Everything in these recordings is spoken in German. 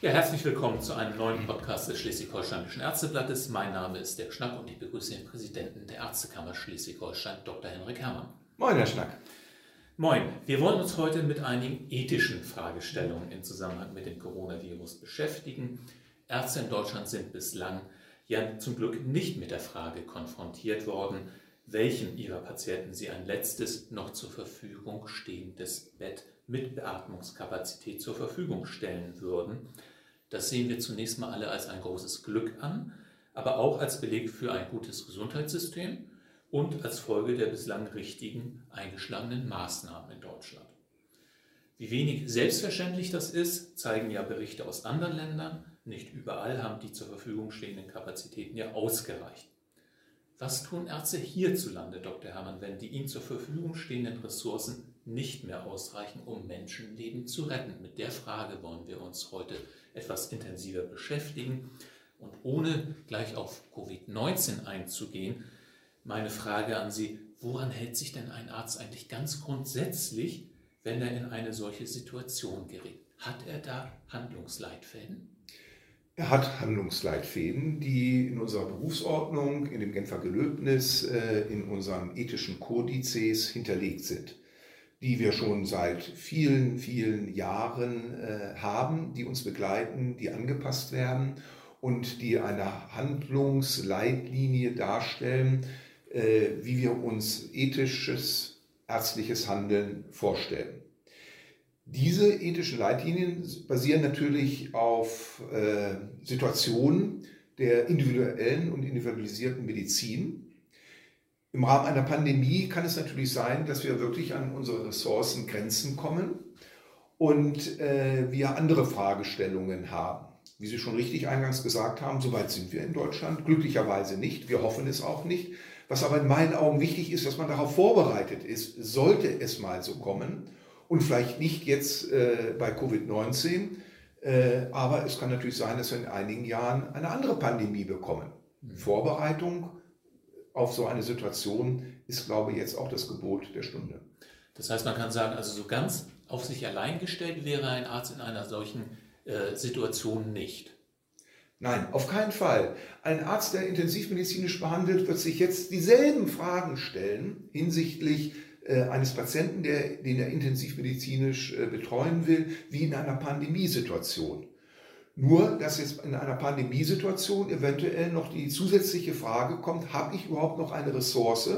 Ja, herzlich willkommen zu einem neuen Podcast des Schleswig-Holsteinischen Ärzteblattes. Mein Name ist Dirk Schnack und ich begrüße den Präsidenten der Ärztekammer Schleswig-Holstein, Dr. Henrik Herrmann. Moin, Herr Schnack. Moin. Wir wollen uns heute mit einigen ethischen Fragestellungen im Zusammenhang mit dem Coronavirus beschäftigen. Ärzte in Deutschland sind bislang ja zum Glück nicht mit der Frage konfrontiert worden, welchen ihrer Patienten sie ein letztes noch zur Verfügung stehendes Bett mit Beatmungskapazität zur Verfügung stellen würden. Das sehen wir zunächst mal alle als ein großes Glück an, aber auch als Beleg für ein gutes Gesundheitssystem und als Folge der bislang richtigen eingeschlagenen Maßnahmen in Deutschland. Wie wenig selbstverständlich das ist, zeigen ja Berichte aus anderen Ländern. Nicht überall haben die zur Verfügung stehenden Kapazitäten ja ausgereicht. Was tun Ärzte hierzulande, Dr. Herrmann, wenn die ihnen zur Verfügung stehenden Ressourcen nicht mehr ausreichen, um Menschenleben zu retten? Mit der Frage wollen wir uns heute etwas intensiver beschäftigen. Und ohne gleich auf Covid-19 einzugehen, meine Frage an Sie, woran hält sich denn ein Arzt eigentlich ganz grundsätzlich, wenn er in eine solche Situation gerät? Hat er da Handlungsleitfäden? Er hat Handlungsleitfäden, die in unserer Berufsordnung, in dem Genfer Gelöbnis, äh, in unseren ethischen Kodizes hinterlegt sind die wir schon seit vielen, vielen Jahren äh, haben, die uns begleiten, die angepasst werden und die eine Handlungsleitlinie darstellen, äh, wie wir uns ethisches, ärztliches Handeln vorstellen. Diese ethischen Leitlinien basieren natürlich auf äh, Situationen der individuellen und individualisierten Medizin im Rahmen einer Pandemie kann es natürlich sein, dass wir wirklich an unsere Ressourcengrenzen kommen und äh, wir andere Fragestellungen haben. Wie Sie schon richtig eingangs gesagt haben, soweit sind wir in Deutschland. Glücklicherweise nicht. Wir hoffen es auch nicht. Was aber in meinen Augen wichtig ist, dass man darauf vorbereitet ist, sollte es mal so kommen. Und vielleicht nicht jetzt äh, bei Covid-19, äh, aber es kann natürlich sein, dass wir in einigen Jahren eine andere Pandemie bekommen. Mhm. Vorbereitung auf so eine Situation ist, glaube ich, jetzt auch das Gebot der Stunde. Das heißt, man kann sagen, also so ganz auf sich allein gestellt wäre ein Arzt in einer solchen äh, Situation nicht. Nein, auf keinen Fall. Ein Arzt, der intensivmedizinisch behandelt, wird sich jetzt dieselben Fragen stellen hinsichtlich eines Patienten, der, den er intensivmedizinisch äh, betreuen will, wie in einer Pandemiesituation. Nur, dass jetzt in einer Pandemiesituation eventuell noch die zusätzliche Frage kommt, habe ich überhaupt noch eine Ressource?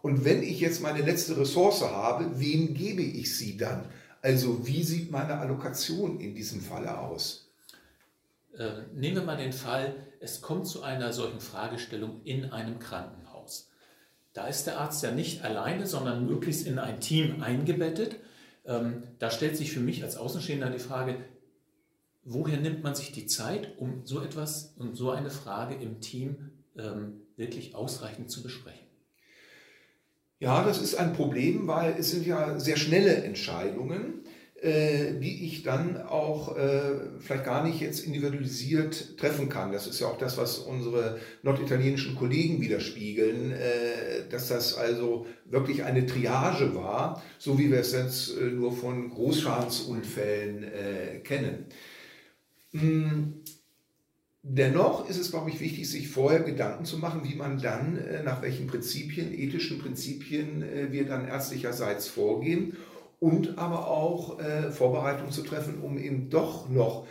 Und wenn ich jetzt meine letzte Ressource habe, wem gebe ich sie dann? Also wie sieht meine Allokation in diesem Falle aus? Äh, nehmen wir mal den Fall, es kommt zu einer solchen Fragestellung in einem Krankenhaus. Da ist der Arzt ja nicht alleine, sondern möglichst in ein Team eingebettet. Ähm, da stellt sich für mich als Außenstehender die Frage, woher nimmt man sich die Zeit, um so etwas und so eine Frage im Team ähm, wirklich ausreichend zu besprechen? Ja, das ist ein Problem, weil es sind ja sehr schnelle Entscheidungen, die ich dann auch äh, vielleicht gar nicht jetzt individualisiert treffen kann. Das ist ja auch das, was unsere norditalienischen Kollegen widerspiegeln, äh, dass das also wirklich eine Triage war, so wie wir es jetzt äh, nur von Großschadensunfällen äh, kennen. Hm, dennoch ist es, glaube ich, wichtig, sich vorher Gedanken zu machen, wie man dann, äh, nach welchen Prinzipien, ethischen Prinzipien äh, wir dann ärztlicherseits vorgehen und aber auch äh, Vorbereitungen zu treffen, um eben doch noch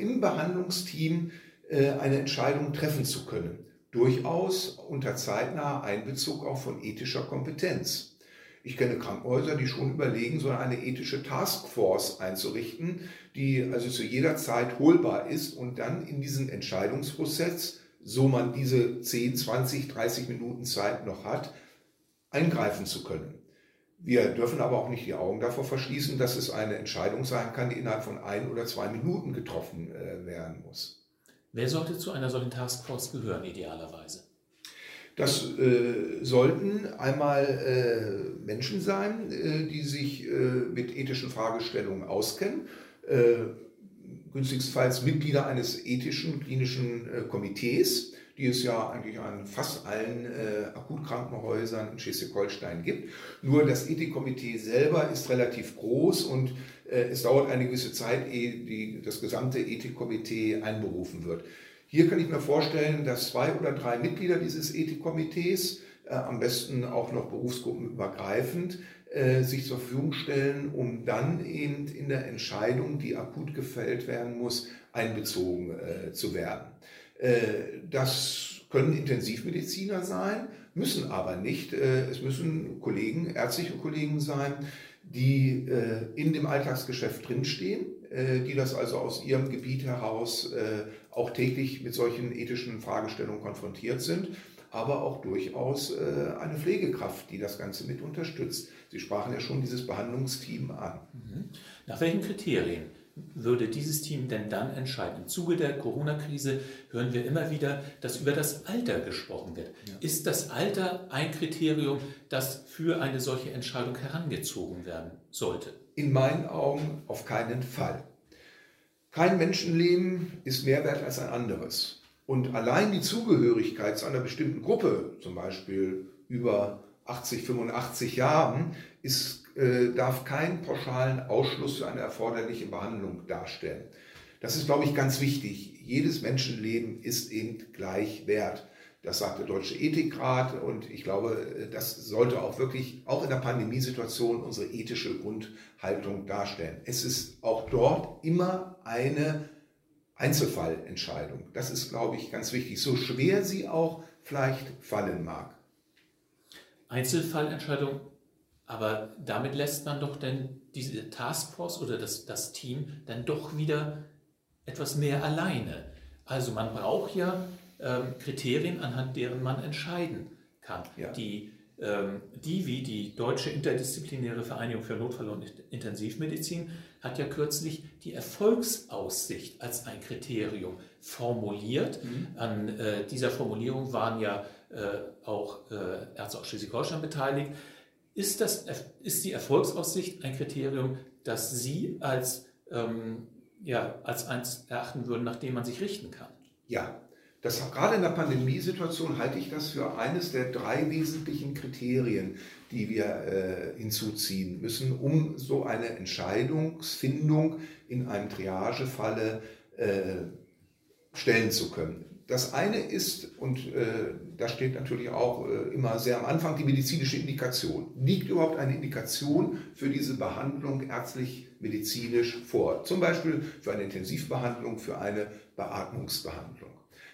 im Behandlungsteam eine Entscheidung treffen zu können. Durchaus unter zeitnaher Einbezug auch von ethischer Kompetenz. Ich kenne Krankenhäuser, die schon überlegen, so eine ethische Taskforce einzurichten, die also zu jeder Zeit holbar ist und dann in diesen Entscheidungsprozess, so man diese 10, 20, 30 Minuten Zeit noch hat, eingreifen zu können. Wir dürfen aber auch nicht die Augen davor verschließen, dass es eine Entscheidung sein kann, die innerhalb von ein oder zwei Minuten getroffen äh, werden muss. Wer sollte zu einer solchen Taskforce gehören, idealerweise? Das äh, sollten einmal äh, Menschen sein, äh, die sich äh, mit ethischen Fragestellungen auskennen, äh, günstigstenfalls Mitglieder eines ethischen klinischen Komitees, die es ja eigentlich an fast allen Akutkrankenhäusern in Schleswig-Holstein gibt. Nur das Ethikkomitee selber ist relativ groß und es dauert eine gewisse Zeit, ehe die, das gesamte Ethikkomitee einberufen wird. Hier kann ich mir vorstellen, dass zwei oder drei Mitglieder dieses Ethikkomitees, äh, am besten auch noch berufsgruppenübergreifend, äh, sich zur Verfügung stellen, um dann eben in der Entscheidung, die akut gefällt werden muss, einbezogen äh, zu werden. Äh, das können Intensivmediziner sein, müssen aber nicht. Äh, es müssen Kollegen, ärztliche Kollegen sein, die äh, in dem Alltagsgeschäft drinstehen, die das also aus ihrem Gebiet heraus auch täglich mit solchen ethischen Fragestellungen konfrontiert sind aber auch durchaus eine Pflegekraft, die das Ganze mit unterstützt. Sie sprachen ja schon dieses Behandlungsteam an. Mhm. Nach welchen Kriterien würde dieses Team denn dann entscheiden? Im Zuge der Corona-Krise hören wir immer wieder, dass über das Alter gesprochen wird. Ja. Ist das Alter ein Kriterium, das für eine solche Entscheidung herangezogen werden sollte? In meinen Augen auf keinen Fall. Kein Menschenleben ist mehr wert als ein anderes. Und allein die Zugehörigkeit zu einer bestimmten Gruppe, zum Beispiel über 80, 85 Jahren, ist, äh, darf keinen pauschalen Ausschluss für eine erforderliche Behandlung darstellen. Das ist, glaube ich, ganz wichtig. Jedes Menschenleben ist eben gleich wert. Das sagt der Deutsche Ethikrat und ich glaube, das sollte auch wirklich, auch in der Pandemiesituation, unsere ethische Grundhaltung darstellen. Es ist auch dort immer eine Einzelfallentscheidung. Das ist, glaube ich, ganz wichtig, so schwer sie auch vielleicht fallen mag. Einzelfallentscheidung, aber damit lässt man doch denn diese Taskforce oder das, das Team dann doch wieder etwas mehr alleine. Also man braucht ja ähm, Kriterien, anhand deren man entscheiden kann. Ja. Die ähm, die, wie die Deutsche Interdisziplinäre Vereinigung für Notfall- und Intensivmedizin, hat ja kürzlich die Erfolgsaussicht als ein Kriterium formuliert. Mhm. An äh, dieser Formulierung waren ja äh, auch äh, Ärzte aus Schleswig-Holstein beteiligt. Ist, das, ist die Erfolgsaussicht ein Kriterium, das Sie als, ähm, ja, als eins erachten würden, nach dem man sich richten kann? Ja, das, gerade in der Pandemiesituation halte ich das für eines der drei wesentlichen Kriterien, die wir äh, hinzuziehen müssen, um so eine Entscheidungsfindung in einem Triagefalle äh, stellen zu können. Das eine ist, und äh, da steht natürlich auch äh, immer sehr am Anfang, die medizinische Indikation. Liegt überhaupt eine Indikation für diese Behandlung ärztlich-medizinisch vor? Zum Beispiel für eine Intensivbehandlung, für eine Beatmungsbehandlung.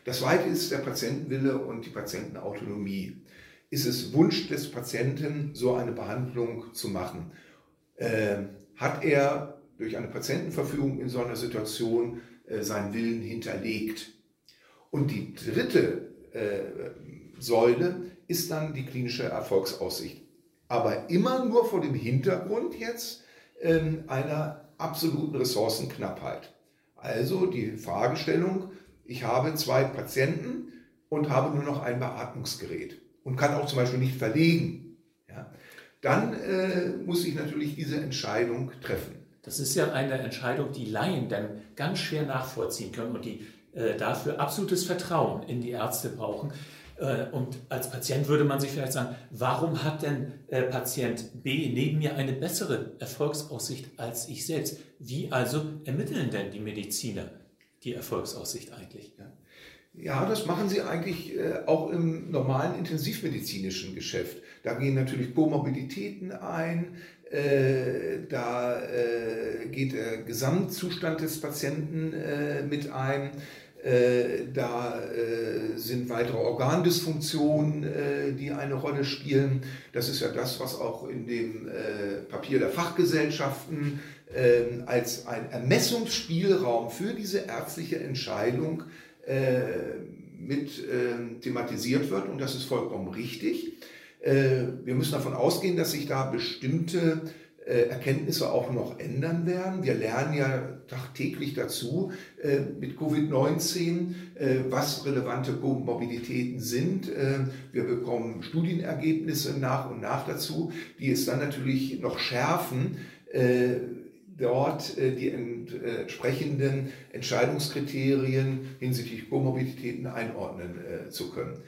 Das zweite ist der Patientenwille und die Patientenautonomie. Ist es Wunsch des Patienten, so eine Behandlung zu machen? Äh, hat er durch eine Patientenverfügung in so einer Situation äh, seinen Willen hinterlegt? Und die dritte äh, Säule ist dann die klinische Erfolgsaussicht. Aber immer nur vor dem Hintergrund jetzt ähm, einer absoluten Ressourcenknappheit. Also die Fragestellung, ich habe zwei Patienten und habe nur noch ein Beatmungsgerät und kann auch zum Beispiel nicht verlegen, ja, dann äh, muss ich natürlich diese Entscheidung treffen. Das ist ja eine Entscheidung, die Laien dann ganz schwer nachvollziehen können und die äh, dafür absolutes Vertrauen in die Ärzte brauchen. Äh, und als Patient würde man sich vielleicht sagen, warum hat denn äh, Patient B neben mir eine bessere Erfolgsaussicht als ich selbst? Wie also ermitteln denn die Mediziner? die Erfolgsaussicht eigentlich. Ja. Das machen sie eigentlich auch im normalen intensivmedizinischen Geschäft. Da gehen natürlich Komorbiditäten ein, äh, da äh, geht der Gesamtzustand des Patienten äh, mit ein, äh, da äh, sind weitere Organdysfunktionen, die eine Rolle spielen. Das ist ja das, was auch in dem Papier der Fachgesellschaften ähm, als ein Ermessungsspielraum für diese ärztliche Entscheidung mit äh, thematisiert wird und das ist vollkommen richtig. Äh, wir müssen davon ausgehen, dass sich da bestimmte äh, Erkenntnisse auch noch ändern werden. Wir lernen ja tagtäglich dazu äh, mit Covid-19, äh, was relevante Mobilitäten sind. Wir bekommen Studienergebnisse nach und nach dazu, die es dann natürlich noch schärfen, dort die entsprechenden Entscheidungskriterien hinsichtlich Komorbiditäten einordnen zu können.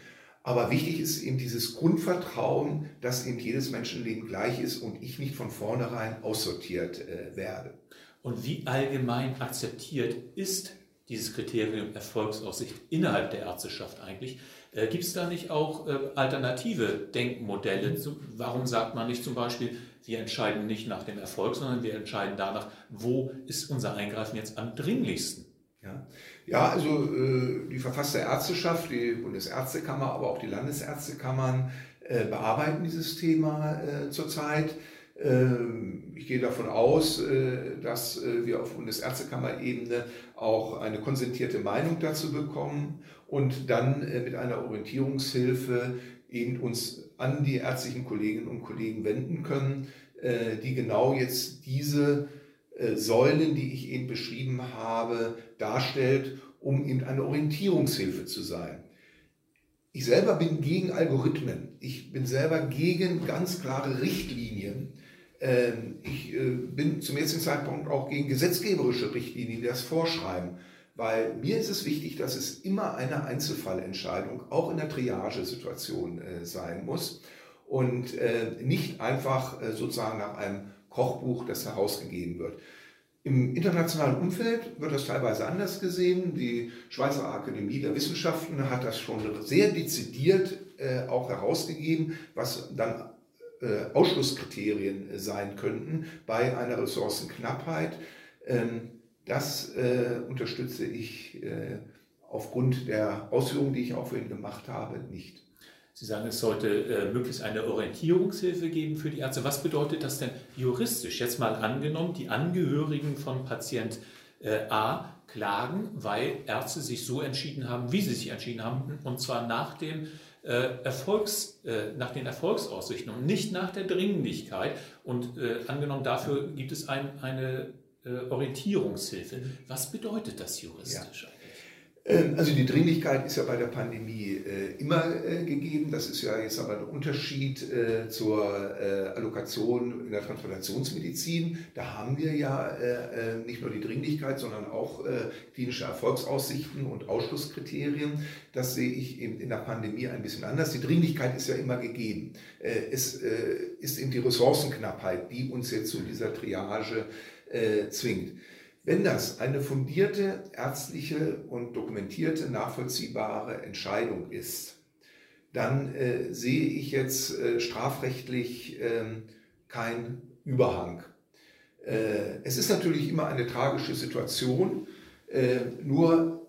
Aber wichtig ist eben dieses Grundvertrauen, dass eben jedes Menschenleben gleich ist und ich nicht von vornherein aussortiert werde. Und wie allgemein akzeptiert ist dieses Kriterium Erfolgsaussicht innerhalb der Ärzteschaft eigentlich? Äh, Gibt es da nicht auch äh, alternative Denkmodelle? Zu, warum sagt man nicht zum Beispiel, wir entscheiden nicht nach dem Erfolg, sondern wir entscheiden danach, wo ist unser Eingreifen jetzt am dringlichsten? Ja, ja also äh, die verfasste Ärzteschaft, die Bundesärztekammer, aber auch die Landesärztekammern äh, bearbeiten dieses Thema äh, zurzeit. Ähm, ich gehe davon aus, äh, dass äh, wir auf Bundesärztekammerebene auch eine konsentierte Meinung dazu bekommen und dann äh, mit einer Orientierungshilfe eben uns an die ärztlichen Kolleginnen und Kollegen wenden können, die genau jetzt diese Säulen, die ich eben beschrieben habe, darstellt, um eben eine Orientierungshilfe zu sein. Ich selber bin gegen Algorithmen. Ich bin selber gegen ganz klare Richtlinien. Ähm, ich äh, bin zum jetzigen Zeitpunkt auch gegen gesetzgeberische Richtlinien, die das vorschreiben. Weil mir ist es wichtig, dass es immer eine Einzelfallentscheidung, auch in der Triagesituation äh, sein muss und äh, nicht einfach sozusagen nach einem Kochbuch, das herausgegeben wird. Im internationalen Umfeld wird das teilweise anders gesehen. Die Schweizer Akademie der Wissenschaften hat das schon sehr dezidiert auch herausgegeben, was dann äh, Ausschlusskriterien äh, sein könnten bei einer Ressourcenknappheit. Ähm, das äh, unterstütze ich aufgrund der Ausführungen, die ich auch vorhin gemacht habe, nicht. Sie sagen, es sollte äh, möglichst eine Orientierungshilfe geben für die Ärzte. Was bedeutet das denn juristisch? Jetzt mal angenommen, die Angehörigen von Patient äh, A klagen, weil Ärzte sich so entschieden haben, wie sie sich entschieden haben, und zwar nach dem äh, Erfolgs, äh, nach den Erfolgsaussichten und nicht nach der Dringlichkeit. Und äh, angenommen dafür gibt es ein, eine Orientierungshilfe. Was bedeutet das juristisch? Ja. Ähm, also die Dringlichkeit ist ja bei der Pandemie äh, immer äh, gegeben. Das ist ja jetzt aber ein Unterschied äh, zur Allokation in der Transplantationsmedizin. Da haben wir ja nicht nur die Dringlichkeit, sondern auch klinische Erfolgsaussichten und Ausschlusskriterien. Das sehe ich in der Pandemie ein bisschen anders. Die Dringlichkeit ist ja immer gegeben. Es ist eben die Ressourcenknappheit, die uns jetzt zu dieser Triage zwingt. Wenn das eine fundierte ärztliche und dokumentierte, nachvollziehbare Entscheidung ist, dann äh, sehe ich jetzt äh, strafrechtlich äh, keinen Überhang. Es ist natürlich immer eine tragische Situation, äh, nur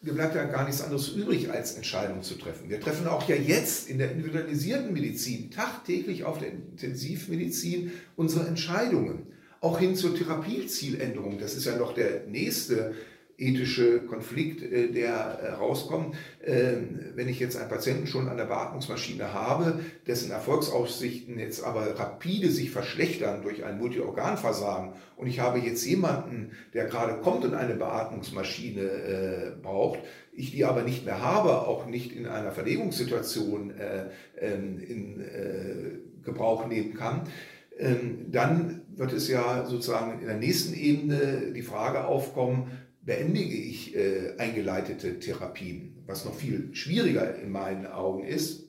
mir bleibt ja gar nichts anderes übrig, als Entscheidungen zu treffen. Wir treffen auch ja jetzt in der individualisierten Medizin, tagtäglich auf der Intensivmedizin unsere Entscheidungen auch hin zur Therapiezieländerung. Das ist ja noch der nächste ethische Konflikt, äh, der äh, rauskommt. Ähm, wenn ich jetzt einen Patienten schon an der Beatmungsmaschine habe, dessen Erfolgsaussichten jetzt aber rapide sich verschlechtern durch ein Multiorganversagen und ich habe jetzt jemanden, der gerade kommt und eine Beatmungsmaschine äh, braucht, ich die aber nicht mehr habe, auch nicht in einer Verlegungssituation ähm, in Gebrauch nehmen kann, ähm, dann wird es ja sozusagen in der nächsten Ebene die Frage aufkommen, beendige ich äh, eingeleitete Therapien, was noch viel schwieriger in meinen Augen ist.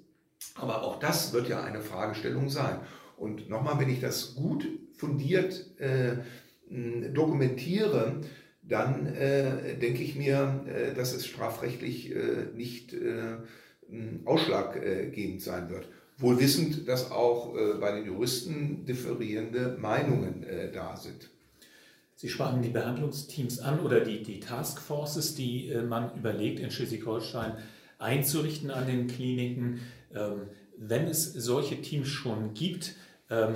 Aber auch das wird ja eine Fragestellung sein. Und nochmal, wenn ich das gut fundiert äh, dokumentiere, dann äh, denke ich mir, äh, dass es strafrechtlich äh, nicht äh, ausschlaggebend sein wird. Wohl wissend, dass auch äh, bei den Juristen differierende Meinungen äh, da sind. Sie sprachen die Behandlungsteams an oder die, die Taskforces, die äh, man überlegt, in Schleswig-Holstein einzurichten an den Kliniken. Ähm, wenn es solche Teams schon gibt, ähm,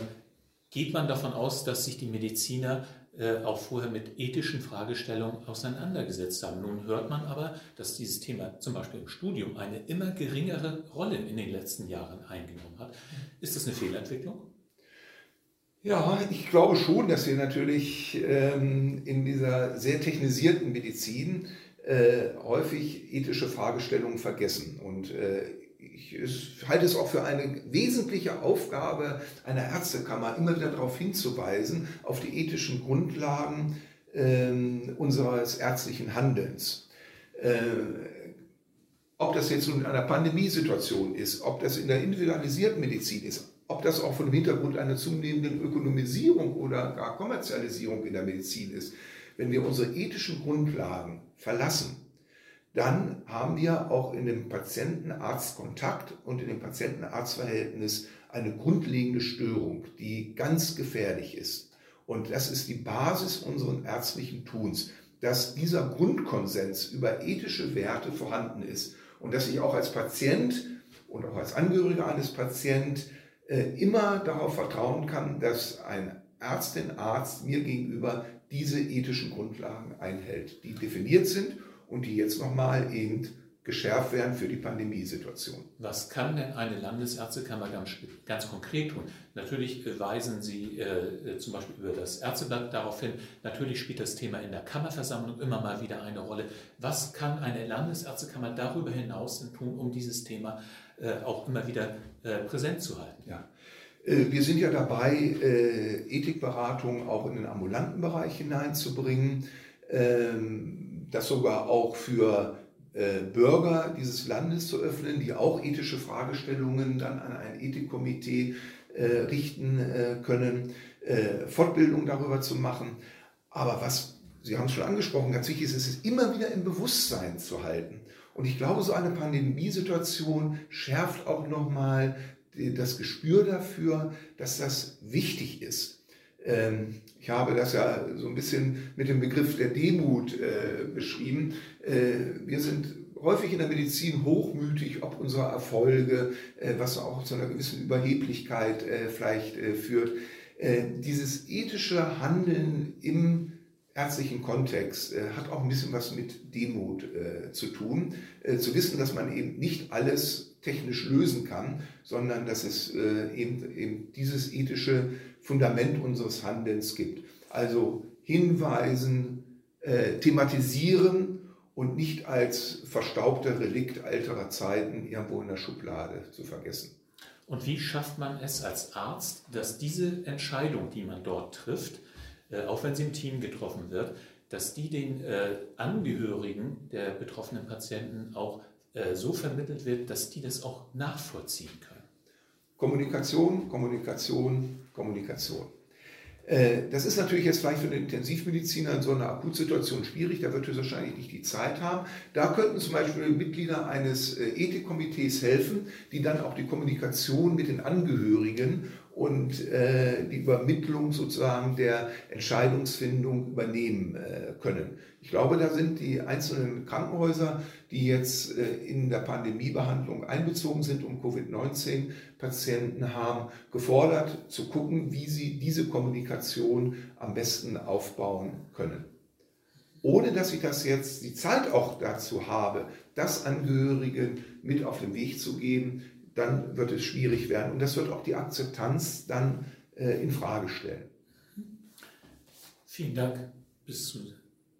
geht man davon aus, dass sich die Mediziner äh, auch vorher mit ethischen Fragestellungen auseinandergesetzt haben. Nun hört man aber, dass dieses Thema zum Beispiel im Studium eine immer geringere Rolle in den letzten Jahren eingenommen hat. Ist das eine Fehlentwicklung? Ja, ich glaube schon, dass wir natürlich ähm, in dieser sehr technisierten Medizin äh, häufig ethische Fragestellungen vergessen. Und äh, ich halte es auch für eine wesentliche Aufgabe einer Ärztekammer, immer wieder darauf hinzuweisen, auf die ethischen Grundlagen äh, unseres ärztlichen Handelns. Äh, ob das jetzt in einer Pandemiesituation ist, ob das in der individualisierten Medizin ist, ob das auch von dem Hintergrund einer zunehmenden Ökonomisierung oder gar Kommerzialisierung in der Medizin ist, wenn wir unsere ethischen Grundlagen verlassen, dann haben wir auch in dem Patienten-Arzt-Kontakt und in dem Patienten-Arzt-Verhältnis eine grundlegende Störung, die ganz gefährlich ist. Und das ist die Basis unseres ärztlichen Tuns, dass dieser Grundkonsens über ethische Werte vorhanden ist und dass ich auch als Patient und auch als Angehöriger eines Patienten äh, immer darauf vertrauen kann, dass ein Ärztin, Arzt mir gegenüber diese ethischen Grundlagen einhält, die definiert sind und die jetzt nochmal eben geschärft werden für die Pandemiesituation. Was kann denn eine Landesärztekammer ganz, ganz konkret tun? Natürlich weisen Sie äh, zum Beispiel über das Ärzteblatt darauf hin, natürlich spielt das Thema in der Kammerversammlung immer mal wieder eine Rolle. Was kann eine Landesärztekammer darüber hinaus tun, um dieses Thema äh, auch immer wieder äh, präsent zu halten? Ja. Äh, wir sind ja dabei, äh, Ethikberatung auch in den ambulanten Bereich hineinzubringen. Ähm, das sogar auch für äh, Bürger dieses Landes zu öffnen, die auch ethische Fragestellungen dann an ein Ethikkomitee richten können, Fortbildung darüber zu machen. Aber was, Sie haben es schon angesprochen, ganz wichtig ist, es immer wieder im Bewusstsein zu halten. Und ich glaube, so eine Pandemiesituation schärft auch nochmal das Gespür dafür, dass das wichtig ist. Ähm, ich habe das ja so ein bisschen mit dem Begriff der Demut äh, beschrieben. Äh, wir sind häufig in der Medizin hochmütig, ob unsere Erfolge, äh, was auch zu einer gewissen Überheblichkeit vielleicht führt. Dieses ethische Handeln im ärztlichen Kontext hat auch ein bisschen was mit Demut zu tun. zu wissen, dass man eben nicht alles technisch lösen kann, sondern dass es eben, eben dieses ethische Fundament unseres Handelns gibt. Also hinweisen, äh, thematisieren und nicht als verstaubter Relikt älterer Zeiten irgendwo in der Schublade zu vergessen. Und wie schafft man es als Arzt, dass diese Entscheidung, die man dort trifft, äh, auch wenn sie im Team getroffen wird, dass die den äh, Angehörigen der betroffenen Patienten auch äh, so vermittelt wird, dass die das auch nachvollziehen können? Kommunikation, Kommunikation, Kommunikation. Äh, das ist natürlich jetzt vielleicht für den Intensivmediziner in so einer Akutsituation schwierig, da wird er wahrscheinlich nicht die Zeit haben. Da könnten zum Beispiel Mitglieder eines äh, Ethikkomitees helfen, die dann auch die Kommunikation mit den Angehörigen und äh, die Übermittlung sozusagen der Entscheidungsfindung übernehmen äh, können. Ich glaube, da sind die einzelnen Krankenhäuser, die jetzt äh, in der Pandemiebehandlung einbezogen sind und Covid-19-Patienten haben, gefordert zu gucken, wie sie diese Kommunikation am besten aufbauen können. Ohne dass ich das jetzt die Zeit auch dazu habe, das Angehörigen mit auf den Weg zu geben, dann wird es schwierig werden. Und das wird auch die Akzeptanz dann äh, in Frage stellen. Vielen Dank bis zu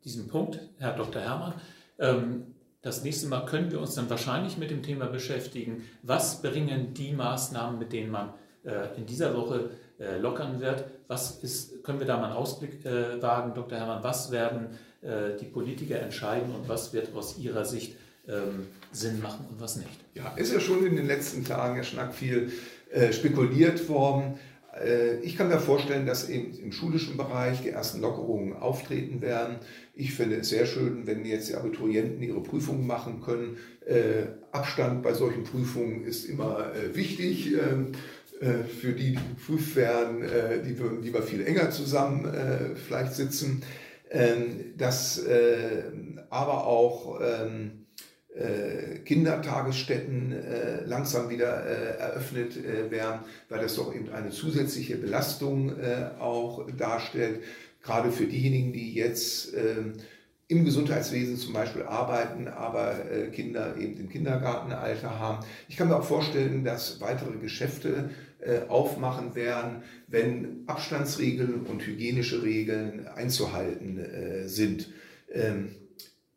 diesem Punkt, Herr Dr. Herrmann. Ähm, das nächste Mal können wir uns dann wahrscheinlich mit dem Thema beschäftigen, was bringen die Maßnahmen, mit denen man äh, in dieser Woche äh, lockern wird. Was ist, können wir da mal einen Ausblick äh, wagen, Dr. Herrmann? Was werden äh, die Politiker entscheiden und was wird aus Ihrer Sicht ähm, Sinn machen und was nicht. Ja, ist ja schon in den letzten Tagen, Herr Schnack, viel äh, spekuliert worden. Äh, ich kann mir vorstellen, dass eben im schulischen Bereich die ersten Lockerungen auftreten werden. Ich finde es sehr schön, wenn jetzt die Abiturienten ihre Prüfungen machen können. Äh, Abstand bei solchen Prüfungen ist immer äh, wichtig. Ähm, äh, für die, die geprüft werden, äh, die würden lieber viel enger zusammen vielleicht sitzen. Ähm, dass aber auch ähm, äh, Kindertagesstätten äh, langsam wieder äh, eröffnet werden, weil das doch eben eine zusätzliche Belastung auch darstellt, gerade für diejenigen, die jetzt ähm, im Gesundheitswesen zum Beispiel arbeiten, aber Kinder eben im Kindergartenalter haben. Ich kann mir auch vorstellen, dass weitere Geschäfte aufmachen werden, wenn Abstandsregeln und hygienische Regeln einzuhalten sind.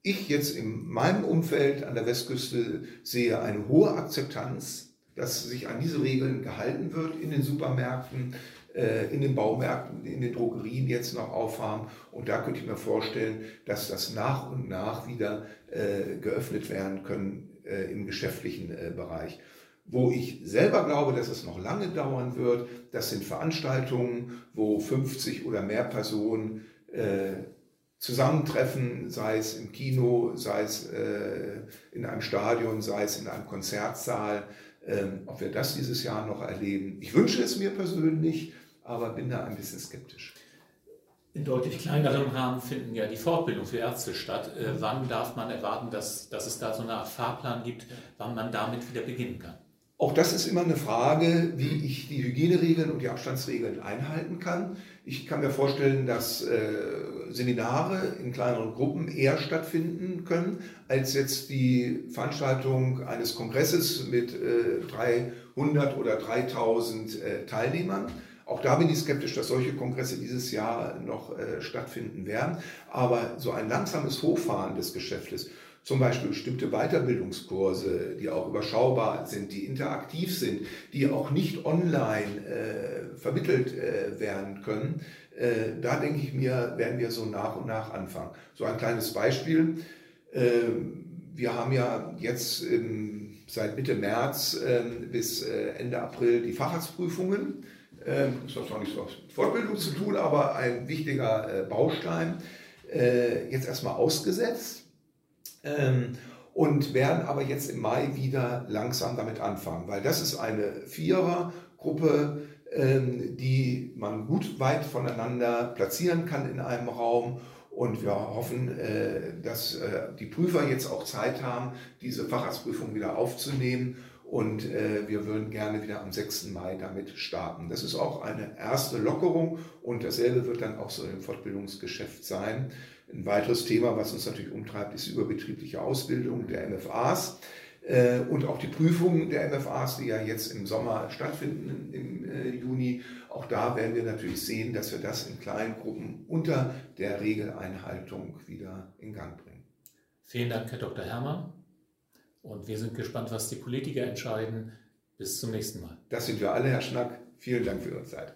Ich jetzt in meinem Umfeld an der Westküste sehe eine hohe Akzeptanz, dass sich an diese Regeln gehalten wird in den Supermärkten, äh, in den Baumärkten, in den Drogerien jetzt noch aufhaben. Und da könnte ich mir vorstellen, dass das nach und nach wieder äh, geöffnet werden können äh, im geschäftlichen Bereich. Wo ich selber glaube, dass es noch lange dauern wird, das sind Veranstaltungen, wo 50 oder mehr Personen zusammentreffen, sei es im Kino, sei es äh, in einem Stadion, sei es in einem Konzertsaal. Ähm, ob wir das dieses Jahr noch erleben, ich wünsche es mir persönlich, aber bin da ein bisschen skeptisch. In deutlich kleinerem Rahmen finden ja die Fortbildung für Ärzte statt. Äh, wann darf man erwarten, dass, dass es da so eine Art Fahrplan gibt, wann man damit wieder beginnen kann? Auch das ist immer eine Frage, wie ich die Hygieneregeln und die Abstandsregeln einhalten kann. Ich kann mir vorstellen, dass äh, Seminare in kleineren Gruppen eher stattfinden können, als jetzt die Veranstaltung eines Kongresses mit äh, 300 oder 3000 äh, Teilnehmern. Auch da bin ich skeptisch, dass solche Kongresse dieses Jahr noch äh, stattfinden werden. Aber so ein langsames Hochfahren des Geschäftes, zum Beispiel bestimmte Weiterbildungskurse, die auch überschaubar sind, die interaktiv sind, die auch nicht online äh, vermittelt äh, werden können, äh, da denke ich mir, werden wir so nach und nach anfangen. So ein kleines Beispiel. Ähm, wir haben ja jetzt im, seit Mitte März ähm, bis äh, Ende April die Facharztprüfungen ähm, das hat zwar nichts mit Fortbildung zu tun, aber ein wichtiger äh, Baustein, äh, jetzt erstmal ausgesetzt ähm, und werden aber jetzt im Mai wieder langsam damit anfangen, weil das ist eine Vierergruppe, ähm, die man gut weit voneinander platzieren kann in einem Raum und wir hoffen, äh, dass die Prüfer jetzt auch Zeit haben, diese Facharztprüfung wieder aufzunehmen und äh, wir würden gerne wieder am 6. Mai damit starten. Das ist auch eine erste Lockerung und dasselbe wird dann auch so im Fortbildungsgeschäft sein. Ein weiteres Thema, was uns natürlich umtreibt, ist die überbetriebliche Ausbildung der MFAs äh, und auch die Prüfungen der MFAs, die ja jetzt im Sommer stattfinden im äh, Juni. Auch da werden wir natürlich sehen, dass wir das in kleinen Gruppen unter der Regeleinhaltung wieder in Gang bringen. Vielen Dank, Herr Dr. Herrmann. Und wir sind gespannt, was die Politiker entscheiden. Bis zum nächsten Mal. Das sind wir alle, Herr Schnack. Vielen Dank für Ihre Zeit.